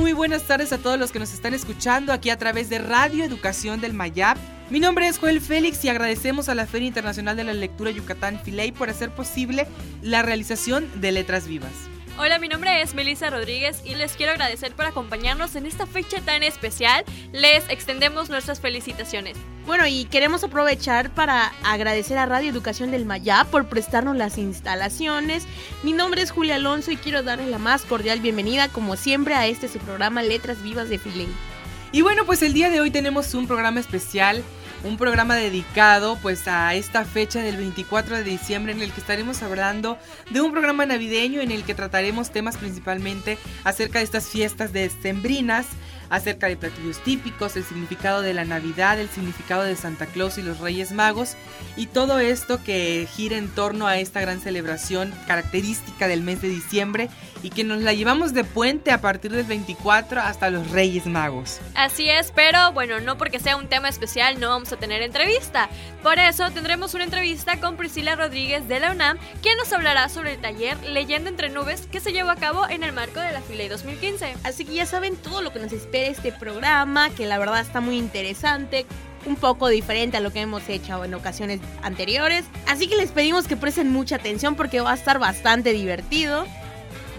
Muy buenas tardes a todos los que nos están escuchando aquí a través de Radio Educación del Mayap. Mi nombre es Joel Félix y agradecemos a la Feria Internacional de la Lectura Yucatán Filey por hacer posible la realización de Letras Vivas. Hola, mi nombre es Melissa Rodríguez y les quiero agradecer por acompañarnos en esta fecha tan especial. Les extendemos nuestras felicitaciones. Bueno, y queremos aprovechar para agradecer a Radio Educación del Mayá por prestarnos las instalaciones. Mi nombre es Julia Alonso y quiero darles la más cordial bienvenida, como siempre, a este su programa Letras Vivas de Filén. Y bueno, pues el día de hoy tenemos un programa especial un programa dedicado pues a esta fecha del 24 de diciembre en el que estaremos hablando de un programa navideño en el que trataremos temas principalmente acerca de estas fiestas decembrinas acerca de platillos típicos, el significado de la Navidad, el significado de Santa Claus y los Reyes Magos y todo esto que gira en torno a esta gran celebración característica del mes de diciembre y que nos la llevamos de puente a partir del 24 hasta los Reyes Magos. Así es, pero bueno, no porque sea un tema especial no vamos a tener entrevista. Por eso tendremos una entrevista con Priscila Rodríguez de la UNAM, quien nos hablará sobre el taller Leyenda entre Nubes que se llevó a cabo en el marco de la Filey 2015. Así que ya saben todo lo que nos espera este programa, que la verdad está muy interesante, un poco diferente a lo que hemos hecho en ocasiones anteriores. Así que les pedimos que presten mucha atención porque va a estar bastante divertido.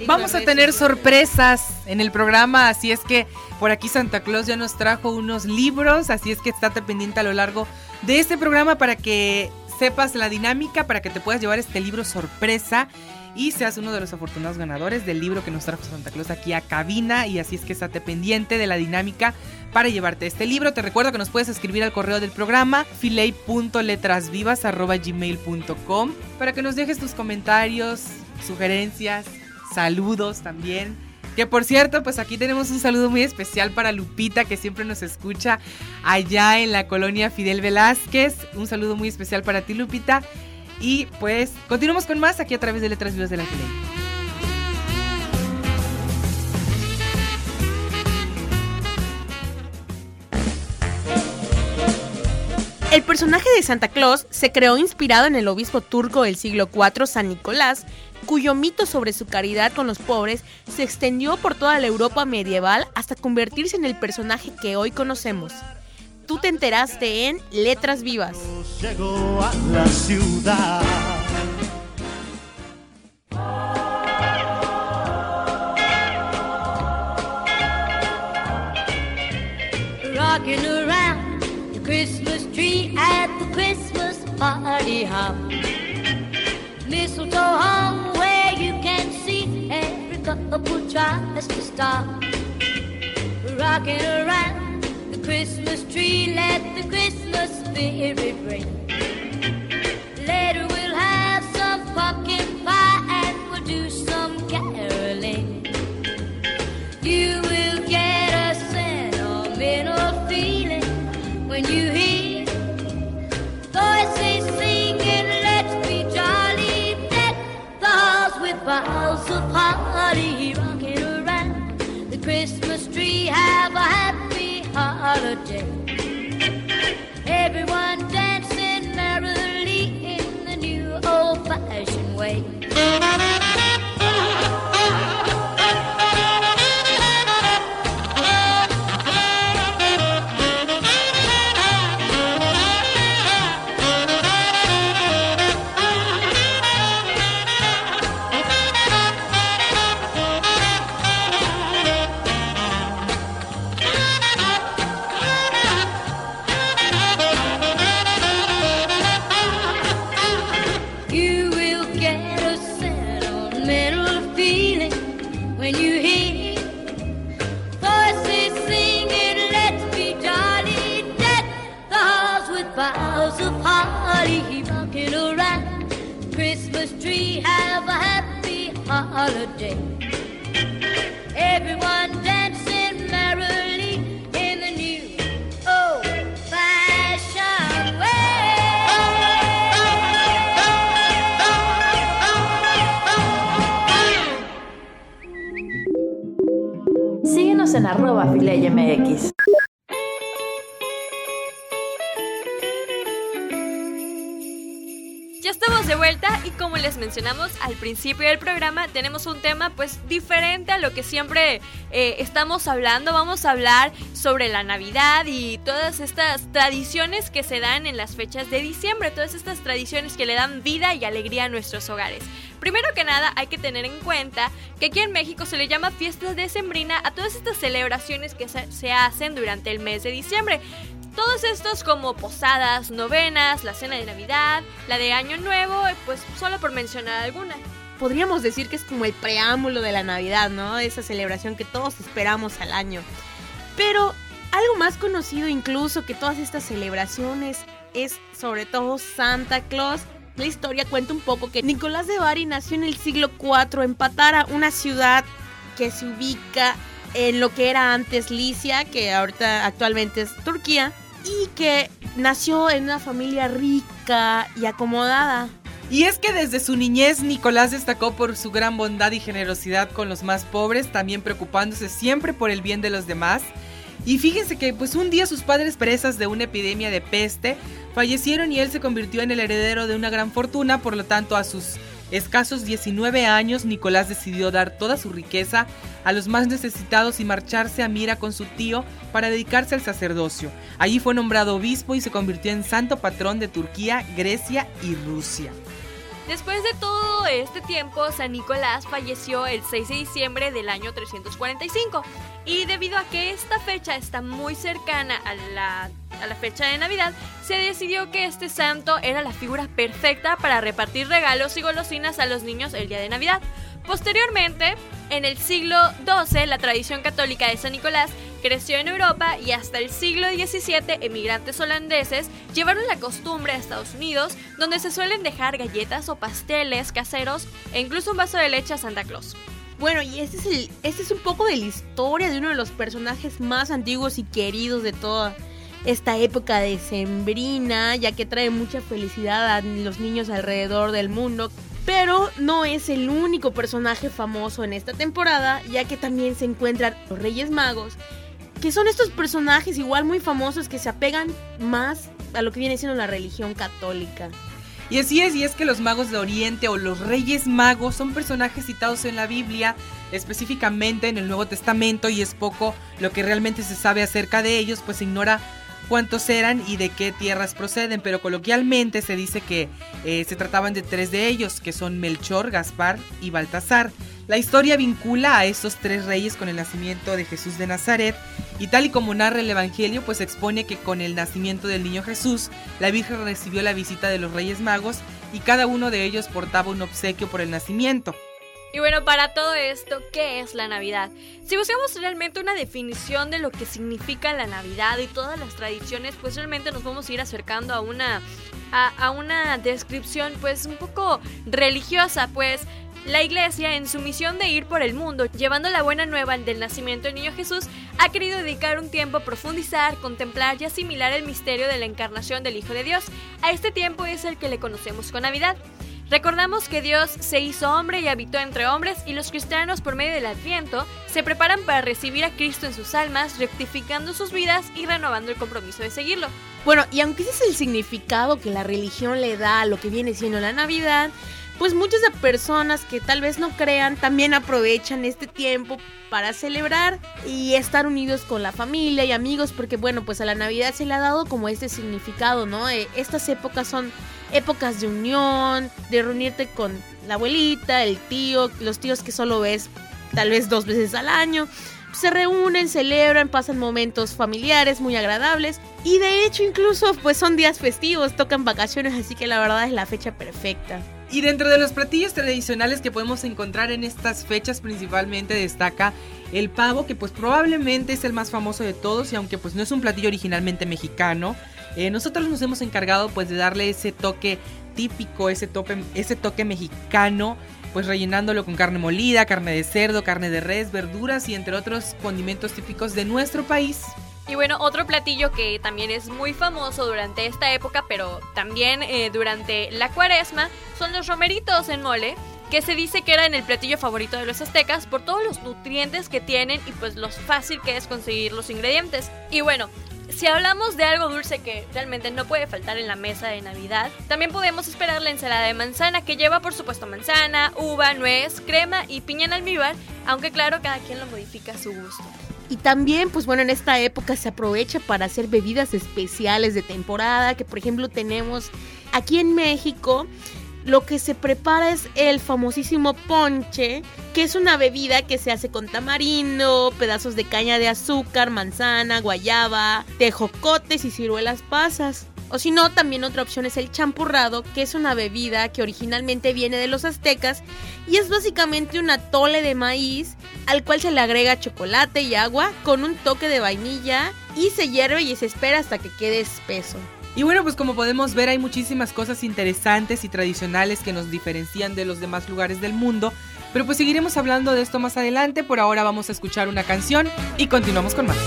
Vamos a tener sorpresas en el programa, así es que por aquí Santa Claus ya nos trajo unos libros, así es que estate pendiente a lo largo de este programa para que sepas la dinámica, para que te puedas llevar este libro sorpresa y seas uno de los afortunados ganadores del libro que nos trajo Santa Claus aquí a cabina y así es que estate pendiente de la dinámica para llevarte este libro. Te recuerdo que nos puedes escribir al correo del programa filey.letrasvivas.gmail.com para que nos dejes tus comentarios, sugerencias, saludos también. Que por cierto, pues aquí tenemos un saludo muy especial para Lupita, que siempre nos escucha allá en la colonia Fidel Velázquez. Un saludo muy especial para ti, Lupita. Y pues continuamos con más aquí a través de Letras Vivas de la Tele. El personaje de Santa Claus se creó inspirado en el obispo turco del siglo IV, San Nicolás, cuyo mito sobre su caridad con los pobres se extendió por toda la Europa medieval hasta convertirse en el personaje que hoy conocemos tú te enteraste en Letras Vivas. Llegó a la ciudad. Rocking around the Christmas tree at the Christmas party hop. Mistletoe hung where you can see every couple tries to stop. Rocking around Christmas tree, let the Christmas spirit ring. Later we'll have some pumpkin al principio del programa, tenemos un tema pues diferente a lo que siempre eh, estamos hablando. Vamos a hablar sobre la Navidad y todas estas tradiciones que se dan en las fechas de diciembre, todas estas tradiciones que le dan vida y alegría a nuestros hogares. Primero que nada hay que tener en cuenta que aquí en México se le llama fiesta decembrina a todas estas celebraciones que se, se hacen durante el mes de diciembre. Todos estos como posadas, novenas, la cena de Navidad, la de Año Nuevo, pues solo por mencionar alguna. Podríamos decir que es como el preámbulo de la Navidad, ¿no? Esa celebración que todos esperamos al año. Pero algo más conocido incluso que todas estas celebraciones es sobre todo Santa Claus. La historia cuenta un poco que Nicolás de Bari nació en el siglo IV en Patara, una ciudad que se ubica en lo que era antes Licia, que ahorita actualmente es Turquía, y que nació en una familia rica y acomodada. Y es que desde su niñez Nicolás destacó por su gran bondad y generosidad con los más pobres, también preocupándose siempre por el bien de los demás. Y fíjense que pues un día sus padres presas de una epidemia de peste fallecieron y él se convirtió en el heredero de una gran fortuna, por lo tanto a sus escasos 19 años Nicolás decidió dar toda su riqueza a los más necesitados y marcharse a Mira con su tío para dedicarse al sacerdocio. Allí fue nombrado obispo y se convirtió en santo patrón de Turquía, Grecia y Rusia. Después de todo este tiempo, San Nicolás falleció el 6 de diciembre del año 345 y debido a que esta fecha está muy cercana a la, a la fecha de Navidad, se decidió que este santo era la figura perfecta para repartir regalos y golosinas a los niños el día de Navidad. Posteriormente, en el siglo XII, la tradición católica de San Nicolás creció en Europa y hasta el siglo XVII emigrantes holandeses llevaron la costumbre a Estados Unidos, donde se suelen dejar galletas o pasteles caseros e incluso un vaso de leche a Santa Claus. Bueno, y este es, es un poco de la historia de uno de los personajes más antiguos y queridos de toda esta época decembrina, ya que trae mucha felicidad a los niños alrededor del mundo. Pero no es el único personaje famoso en esta temporada, ya que también se encuentran los Reyes Magos, que son estos personajes igual muy famosos que se apegan más a lo que viene siendo la religión católica. Y así es, y es que los magos de Oriente o los reyes magos son personajes citados en la Biblia, específicamente en el Nuevo Testamento, y es poco lo que realmente se sabe acerca de ellos, pues se ignora cuántos eran y de qué tierras proceden, pero coloquialmente se dice que eh, se trataban de tres de ellos, que son Melchor, Gaspar y Baltasar. La historia vincula a estos tres reyes con el nacimiento de Jesús de Nazaret y tal y como narra el Evangelio, pues expone que con el nacimiento del niño Jesús, la Virgen recibió la visita de los Reyes Magos y cada uno de ellos portaba un obsequio por el nacimiento. Y bueno, para todo esto, ¿qué es la Navidad? Si buscamos realmente una definición de lo que significa la Navidad y todas las tradiciones, pues realmente nos vamos a ir acercando a una, a, a una descripción pues un poco religiosa, pues la iglesia, en su misión de ir por el mundo llevando la buena nueva del nacimiento del niño Jesús, ha querido dedicar un tiempo a profundizar, contemplar y asimilar el misterio de la encarnación del Hijo de Dios. A este tiempo es el que le conocemos con Navidad. Recordamos que Dios se hizo hombre y habitó entre hombres y los cristianos por medio del Adviento se preparan para recibir a Cristo en sus almas, rectificando sus vidas y renovando el compromiso de seguirlo. Bueno, y aunque ese es el significado que la religión le da a lo que viene siendo la Navidad, pues muchas de personas que tal vez no crean también aprovechan este tiempo para celebrar y estar unidos con la familia y amigos porque bueno pues a la Navidad se le ha dado como este significado, ¿no? Eh, estas épocas son épocas de unión, de reunirte con la abuelita, el tío, los tíos que solo ves tal vez dos veces al año. Se reúnen, celebran, pasan momentos familiares muy agradables y de hecho incluso pues son días festivos, tocan vacaciones, así que la verdad es la fecha perfecta. Y dentro de los platillos tradicionales que podemos encontrar en estas fechas principalmente destaca el pavo, que pues probablemente es el más famoso de todos y aunque pues no es un platillo originalmente mexicano, eh, nosotros nos hemos encargado pues de darle ese toque típico, ese toque, ese toque mexicano, pues rellenándolo con carne molida, carne de cerdo, carne de res, verduras y entre otros condimentos típicos de nuestro país. Y bueno, otro platillo que también es muy famoso durante esta época, pero también eh, durante la cuaresma, son los romeritos en mole. que se dice que era en el platillo favorito de los aztecas por todos los nutrientes que tienen y pues lo fácil que es conseguir los ingredientes. Y bueno, si hablamos de algo dulce que realmente no puede faltar en la mesa de Navidad, también podemos esperar la ensalada de manzana que lleva por supuesto manzana, uva, nuez, crema y piña en almíbar, aunque claro cada quien lo modifica a su gusto. Y también, pues bueno, en esta época se aprovecha para hacer bebidas especiales de temporada, que por ejemplo tenemos aquí en México. Lo que se prepara es el famosísimo ponche, que es una bebida que se hace con tamarindo, pedazos de caña de azúcar, manzana, guayaba, tejocotes y ciruelas pasas. O si no, también otra opción es el champurrado, que es una bebida que originalmente viene de los aztecas y es básicamente un atole de maíz al cual se le agrega chocolate y agua con un toque de vainilla y se hierve y se espera hasta que quede espeso. Y bueno, pues como podemos ver hay muchísimas cosas interesantes y tradicionales que nos diferencian de los demás lugares del mundo. Pero pues seguiremos hablando de esto más adelante. Por ahora vamos a escuchar una canción y continuamos con más.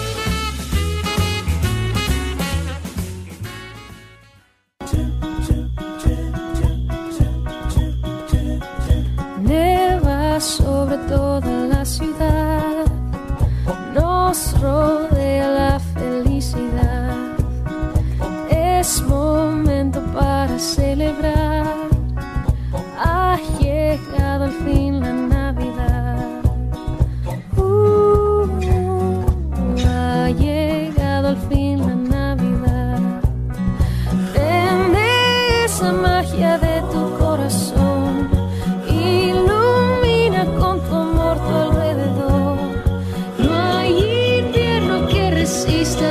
Sobre toda la ciudad, nos rodea que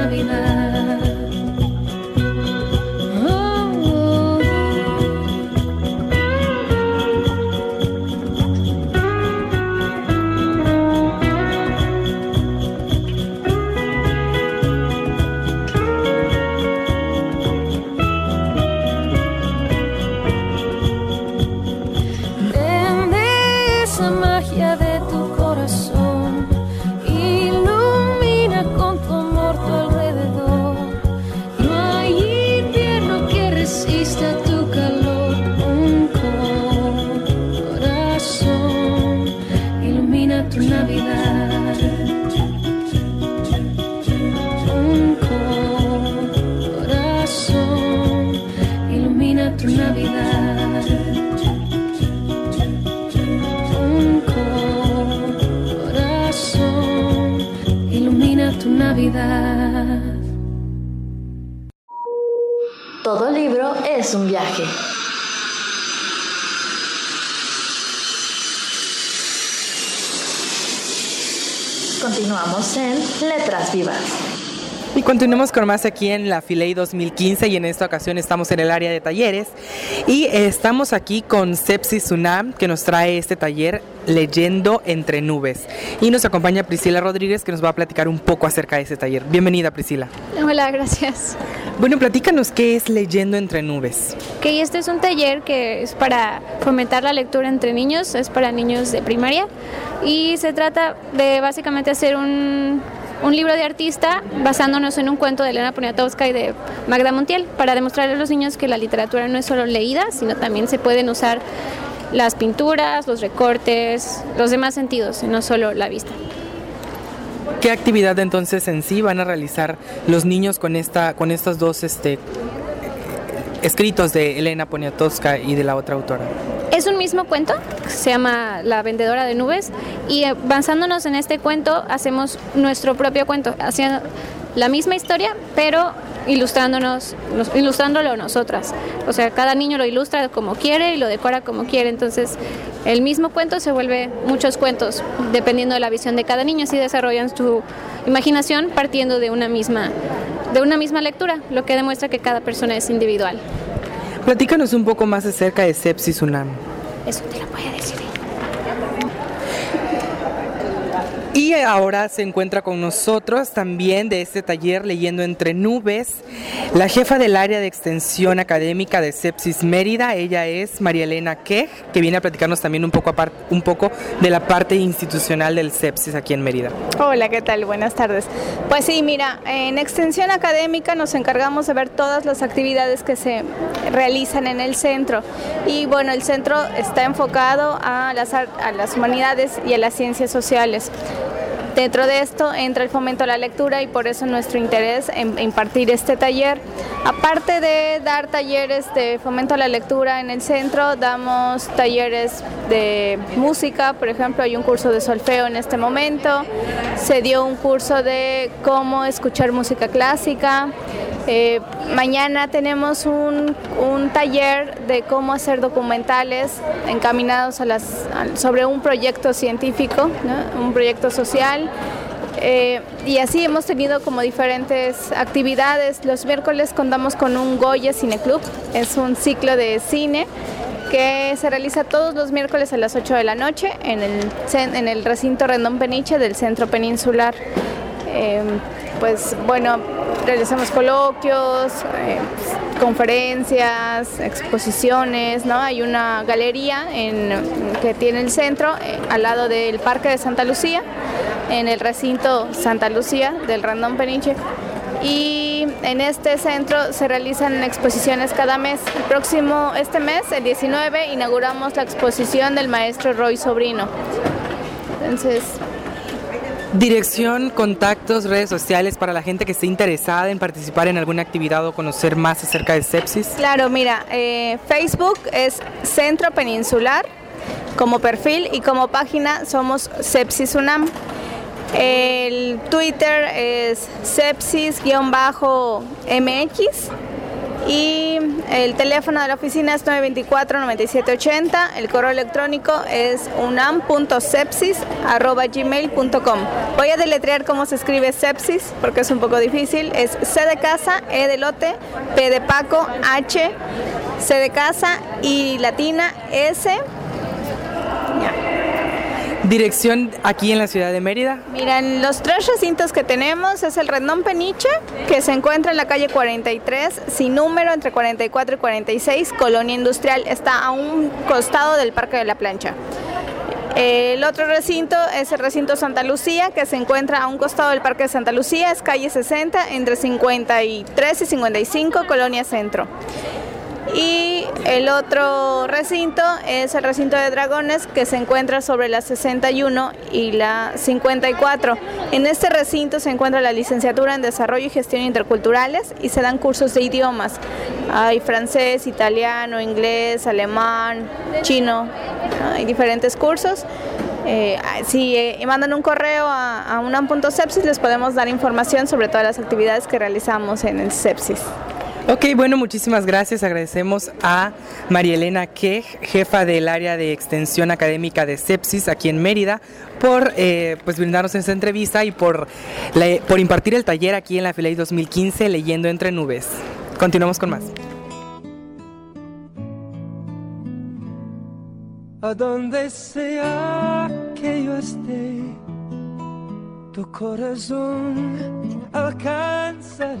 Navidad. Ilumina tu Navidad. Todo libro es un viaje. Continuamos en Letras Vivas. Y continuamos con más aquí en la Filey 2015 y en esta ocasión estamos en el área de talleres y estamos aquí con Sepsi Sunam que nos trae este taller Leyendo entre nubes y nos acompaña Priscila Rodríguez que nos va a platicar un poco acerca de ese taller. Bienvenida Priscila. Hola, gracias. Bueno, platícanos qué es Leyendo entre nubes. Ok, este es un taller que es para fomentar la lectura entre niños, es para niños de primaria y se trata de básicamente hacer un, un libro de artista basándonos en un cuento de Elena Poniatowska y de Magda Montiel para demostrarle a los niños que la literatura no es solo leída, sino también se pueden usar las pinturas, los recortes, los demás sentidos, no solo la vista. ¿Qué actividad entonces en sí van a realizar los niños con esta con estos dos este escritos de Elena Poniatowska y de la otra autora? Es un mismo cuento, se llama La vendedora de nubes, y eh, basándonos en este cuento hacemos nuestro propio cuento, haciendo la misma historia, pero ilustrándonos, nos- ilustrándolo nosotras. O sea, cada niño lo ilustra como quiere y lo decora como quiere. Entonces, el mismo cuento se vuelve muchos cuentos, dependiendo de la visión de cada niño. Así desarrollan su imaginación partiendo de una misma, de una misma lectura, lo que demuestra que cada persona es individual. Platícanos un poco más acerca de Sepsis UNAM. Eso te lo puede decir. Y ahora se encuentra con nosotros también de este taller Leyendo entre Nubes, la jefa del área de extensión académica de Sepsis Mérida. Ella es María Elena Quej, que viene a platicarnos también un poco, apar- un poco de la parte institucional del Sepsis aquí en Mérida. Hola, ¿qué tal? Buenas tardes. Pues sí, mira, en extensión académica nos encargamos de ver todas las actividades que se realizan en el centro. Y bueno, el centro está enfocado a las, a las humanidades y a las ciencias sociales. Dentro de esto entra el fomento a la lectura y por eso nuestro interés en impartir este taller. Aparte de dar talleres de fomento a la lectura en el centro, damos talleres de música, por ejemplo, hay un curso de solfeo en este momento, se dio un curso de cómo escuchar música clásica. Eh, mañana tenemos un, un taller de cómo hacer documentales encaminados a las, sobre un proyecto científico, un proyecto social. Eh, y así hemos tenido como diferentes actividades. Los miércoles contamos con un Goya Cine Club, es un ciclo de cine que se realiza todos los miércoles a las 8 de la noche en el, en el recinto Rendón Peniche del Centro Peninsular. Eh, pues bueno, realizamos coloquios, eh, conferencias, exposiciones, ¿no? Hay una galería que tiene el centro eh, al lado del Parque de Santa Lucía, en el recinto Santa Lucía del Rendón Peniche. Y en este centro se realizan exposiciones cada mes. El próximo, este mes, el 19, inauguramos la exposición del maestro Roy Sobrino. Entonces, Dirección, contactos, redes sociales para la gente que esté interesada en participar en alguna actividad o conocer más acerca de sepsis. Claro, mira, eh, Facebook es Centro Peninsular como perfil y como página somos Sepsis UNAM. El Twitter es sepsis-mx y el teléfono de la oficina es 924-9780. El correo electrónico es unam.sepsis.gmail.com. Voy a deletrear cómo se escribe sepsis porque es un poco difícil. Es C de casa, E de lote, P de Paco, H, C de casa y latina S. Dirección aquí en la ciudad de Mérida. Miren, los tres recintos que tenemos es el Rendón Peniche, que se encuentra en la calle 43, sin número, entre 44 y 46, Colonia Industrial. Está a un costado del Parque de la Plancha. El otro recinto es el recinto Santa Lucía, que se encuentra a un costado del Parque de Santa Lucía, es calle 60, entre 53 y 55, Colonia Centro. Y el otro recinto es el recinto de dragones que se encuentra sobre la 61 y la 54. En este recinto se encuentra la licenciatura en desarrollo y gestión interculturales y se dan cursos de idiomas. Hay francés, italiano, inglés, alemán, chino, ¿no? hay diferentes cursos. Eh, si eh, mandan un correo a, a unam.sepsis les podemos dar información sobre todas las actividades que realizamos en el sepsis. Ok, bueno, muchísimas gracias. Agradecemos a María Elena Quej, jefa del área de extensión académica de Sepsis aquí en Mérida, por eh, pues brindarnos esta entrevista y por, por impartir el taller aquí en la Filey 2015 Leyendo entre Nubes. Continuamos con más. Sea que yo esté, tu corazón alcanzaré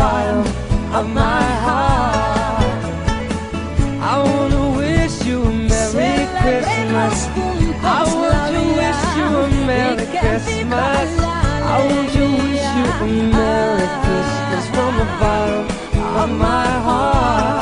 Bottom of my heart. I wanna wish you a Merry Christmas. I want to wish you a Merry Christmas. I want to wish you a Merry Christmas from the bottom of my heart.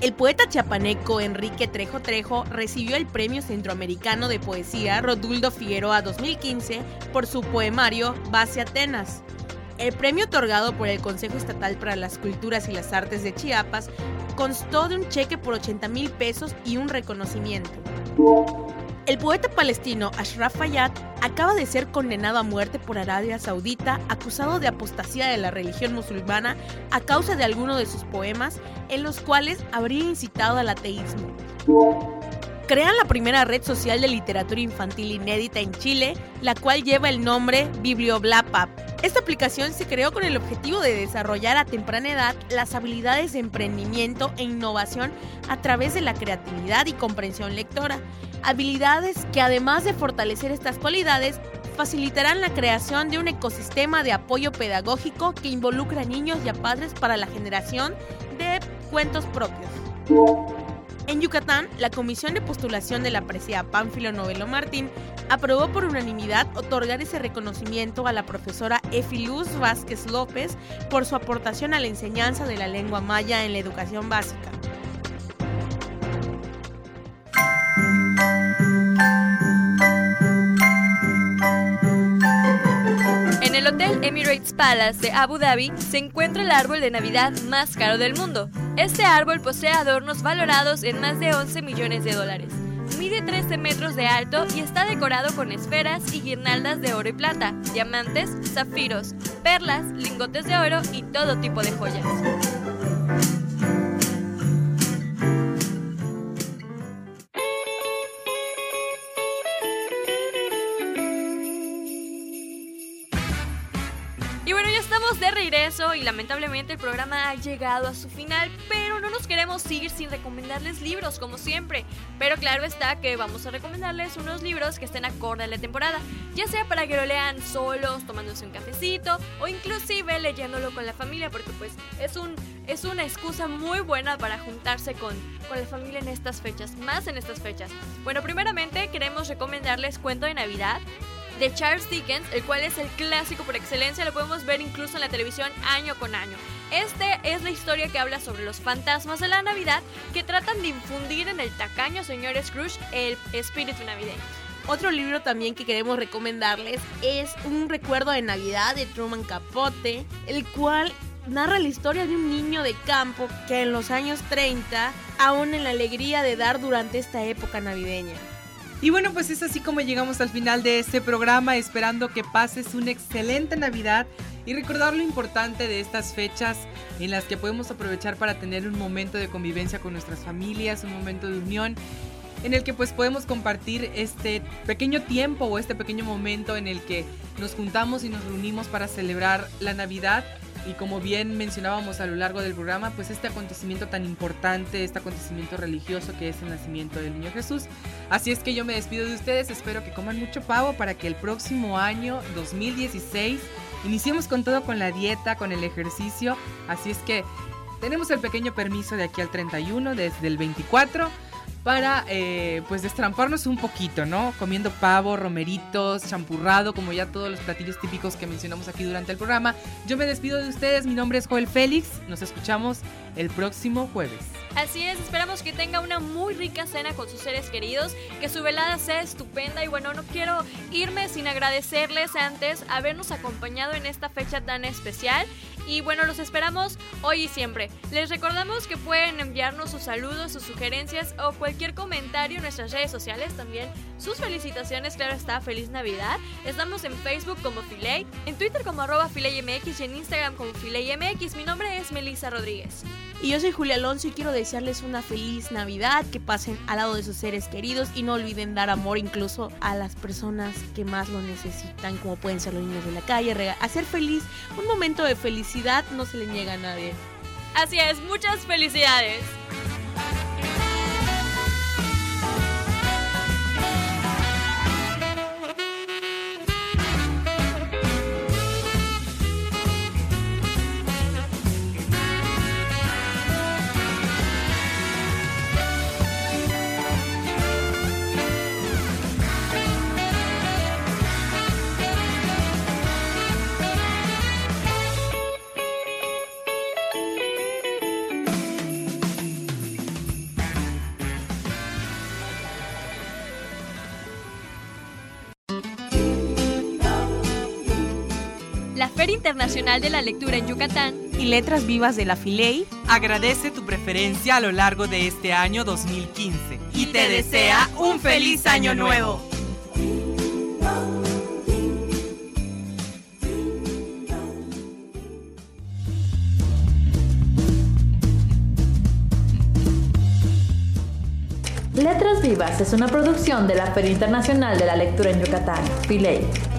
El poeta chiapaneco Enrique Trejo Trejo recibió el Premio Centroamericano de Poesía Roduldo Figueroa 2015 por su poemario Base Atenas. El premio otorgado por el Consejo Estatal para las Culturas y las Artes de Chiapas constó de un cheque por 80 mil pesos y un reconocimiento. El poeta palestino Ashraf Fayyad acaba de ser condenado a muerte por Arabia Saudita acusado de apostasía de la religión musulmana a causa de alguno de sus poemas en los cuales habría incitado al ateísmo. Crean la primera red social de literatura infantil inédita en Chile, la cual lleva el nombre Biblioblapap. Esta aplicación se creó con el objetivo de desarrollar a temprana edad las habilidades de emprendimiento e innovación a través de la creatividad y comprensión lectora, habilidades que además de fortalecer estas cualidades, facilitarán la creación de un ecosistema de apoyo pedagógico que involucra a niños y a padres para la generación de cuentos propios. En Yucatán, la Comisión de Postulación de la Presea Pánfilo Novelo Martín aprobó por unanimidad otorgar ese reconocimiento a la profesora Efiluz Vázquez López por su aportación a la enseñanza de la lengua maya en la educación básica. Hotel Emirates Palace de Abu Dhabi se encuentra el árbol de Navidad más caro del mundo. Este árbol posee adornos valorados en más de 11 millones de dólares. Mide 13 metros de alto y está decorado con esferas y guirnaldas de oro y plata, diamantes, zafiros, perlas, lingotes de oro y todo tipo de joyas. Y lamentablemente el programa ha llegado a su final, pero no nos queremos ir sin recomendarles libros como siempre. Pero claro está que vamos a recomendarles unos libros que estén acorde a la temporada, ya sea para que lo lean solos, tomándose un cafecito o inclusive leyéndolo con la familia, porque pues es un es una excusa muy buena para juntarse con, con la familia en estas fechas, más en estas fechas. Bueno, primeramente queremos recomendarles Cuento de Navidad de Charles Dickens, el cual es el clásico por excelencia, lo podemos ver incluso en la televisión año con año. Este es la historia que habla sobre los fantasmas de la Navidad que tratan de infundir en el tacaño señor Scrooge el espíritu navideño. Otro libro también que queremos recomendarles es Un recuerdo de Navidad de Truman Capote, el cual narra la historia de un niño de campo que en los años 30 aún en la alegría de dar durante esta época navideña. Y bueno, pues es así como llegamos al final de este programa, esperando que pases una excelente Navidad y recordar lo importante de estas fechas en las que podemos aprovechar para tener un momento de convivencia con nuestras familias, un momento de unión en el que pues podemos compartir este pequeño tiempo o este pequeño momento en el que nos juntamos y nos reunimos para celebrar la Navidad y como bien mencionábamos a lo largo del programa, pues este acontecimiento tan importante, este acontecimiento religioso que es el nacimiento del niño Jesús. Así es que yo me despido de ustedes, espero que coman mucho pavo para que el próximo año 2016 iniciemos con todo con la dieta, con el ejercicio. Así es que tenemos el pequeño permiso de aquí al 31, desde el 24 para eh, pues destramparnos un poquito, ¿no? Comiendo pavo, romeritos, champurrado, como ya todos los platillos típicos que mencionamos aquí durante el programa. Yo me despido de ustedes, mi nombre es Joel Félix, nos escuchamos el próximo jueves. Así es, esperamos que tenga una muy rica cena con sus seres queridos, que su velada sea estupenda y bueno, no quiero irme sin agradecerles antes habernos acompañado en esta fecha tan especial y bueno, los esperamos hoy y siempre. Les recordamos que pueden enviarnos sus saludos, sus sugerencias o cualquier comentario en nuestras redes sociales, también sus felicitaciones, claro está, feliz Navidad. Estamos en Facebook como Filey, en Twitter como arroba FileyMX y en Instagram como FileyMX. Mi nombre es Melissa Rodríguez. Y yo soy Julia Alonso y quiero desearles una feliz Navidad, que pasen al lado de sus seres queridos y no olviden dar amor incluso a las personas que más lo necesitan, como pueden ser los niños de la calle, hacer feliz, un momento de felicidad no se le niega a nadie. Así es, muchas felicidades. Feria Internacional de la Lectura en Yucatán y Letras Vivas de la Filey agradece tu preferencia a lo largo de este año 2015 y te desea un feliz año nuevo. Letras Vivas es una producción de la Feria Internacional de la Lectura en Yucatán, Filey.